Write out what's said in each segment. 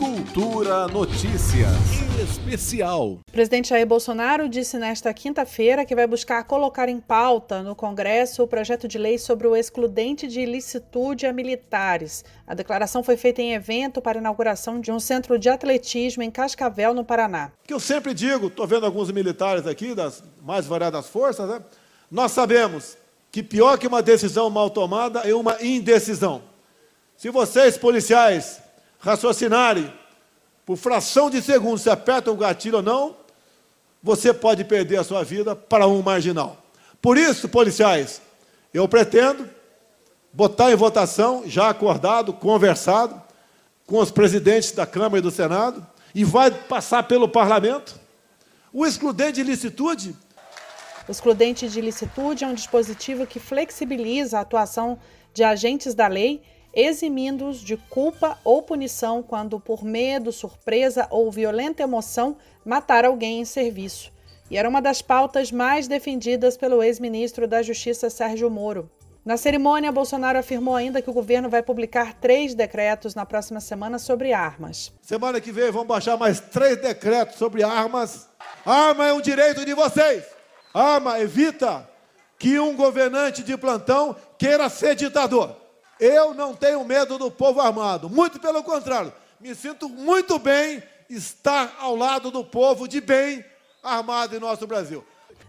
Cultura Notícias Especial. O presidente Jair Bolsonaro disse nesta quinta-feira que vai buscar colocar em pauta no Congresso o projeto de lei sobre o excludente de ilicitude a militares. A declaração foi feita em evento para a inauguração de um centro de atletismo em Cascavel, no Paraná. Que eu sempre digo, estou vendo alguns militares aqui das mais variadas forças, né? Nós sabemos que pior que uma decisão mal tomada é uma indecisão. Se vocês, policiais, raciocinarem por fração de segundo se aperta o gatilho ou não, você pode perder a sua vida para um marginal. Por isso, policiais, eu pretendo botar em votação, já acordado, conversado, com os presidentes da Câmara e do Senado, e vai passar pelo parlamento, o excludente de licitude. O excludente de licitude é um dispositivo que flexibiliza a atuação de agentes da lei eximindo-os de culpa ou punição quando, por medo, surpresa ou violenta emoção, matar alguém em serviço. E era uma das pautas mais defendidas pelo ex-ministro da Justiça Sérgio Moro. Na cerimônia, Bolsonaro afirmou ainda que o governo vai publicar três decretos na próxima semana sobre armas. Semana que vem vão baixar mais três decretos sobre armas. Arma é um direito de vocês. Arma evita que um governante de plantão queira ser ditador. Eu não tenho medo do povo armado, muito pelo contrário, me sinto muito bem estar ao lado do povo de bem armado em nosso Brasil.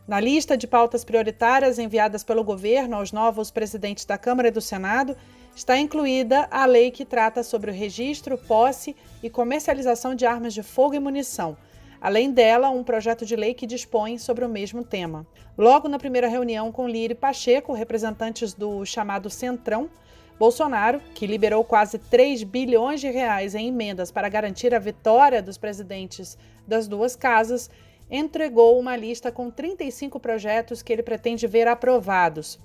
Na lista de pautas prioritárias enviadas pelo governo aos novos presidentes da Câmara e do Senado, está incluída a lei que trata sobre o registro, posse e comercialização de armas de fogo e munição. Além dela, um projeto de lei que dispõe sobre o mesmo tema. Logo na primeira reunião com Lira e Pacheco, representantes do chamado Centrão, Bolsonaro, que liberou quase 3 bilhões de reais em emendas para garantir a vitória dos presidentes das duas casas, entregou uma lista com 35 projetos que ele pretende ver aprovados.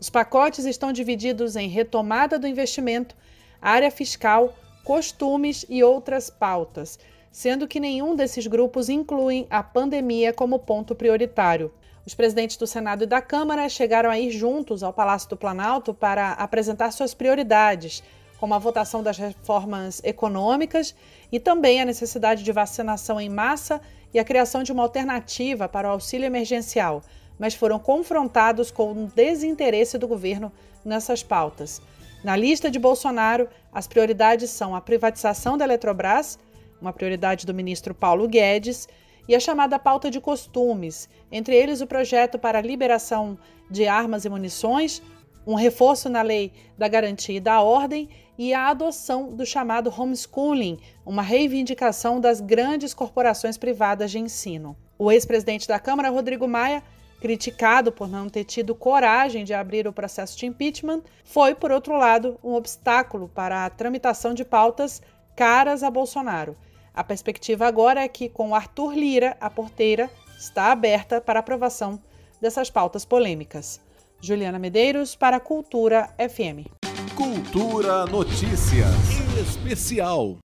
Os pacotes estão divididos em retomada do investimento, área fiscal, costumes e outras pautas, sendo que nenhum desses grupos inclui a pandemia como ponto prioritário. Os presidentes do Senado e da Câmara chegaram a ir juntos ao Palácio do Planalto para apresentar suas prioridades, como a votação das reformas econômicas e também a necessidade de vacinação em massa e a criação de uma alternativa para o auxílio emergencial, mas foram confrontados com o desinteresse do governo nessas pautas. Na lista de Bolsonaro, as prioridades são a privatização da Eletrobras, uma prioridade do ministro Paulo Guedes, e a chamada pauta de costumes, entre eles o projeto para a liberação de armas e munições, um reforço na lei da garantia e da ordem e a adoção do chamado homeschooling, uma reivindicação das grandes corporações privadas de ensino. O ex-presidente da Câmara, Rodrigo Maia, criticado por não ter tido coragem de abrir o processo de impeachment, foi, por outro lado, um obstáculo para a tramitação de pautas caras a Bolsonaro a perspectiva agora é que, com Arthur Lira, a porteira está aberta para aprovação dessas pautas polêmicas. Juliana Medeiros para Cultura FM. Cultura Notícias Especial.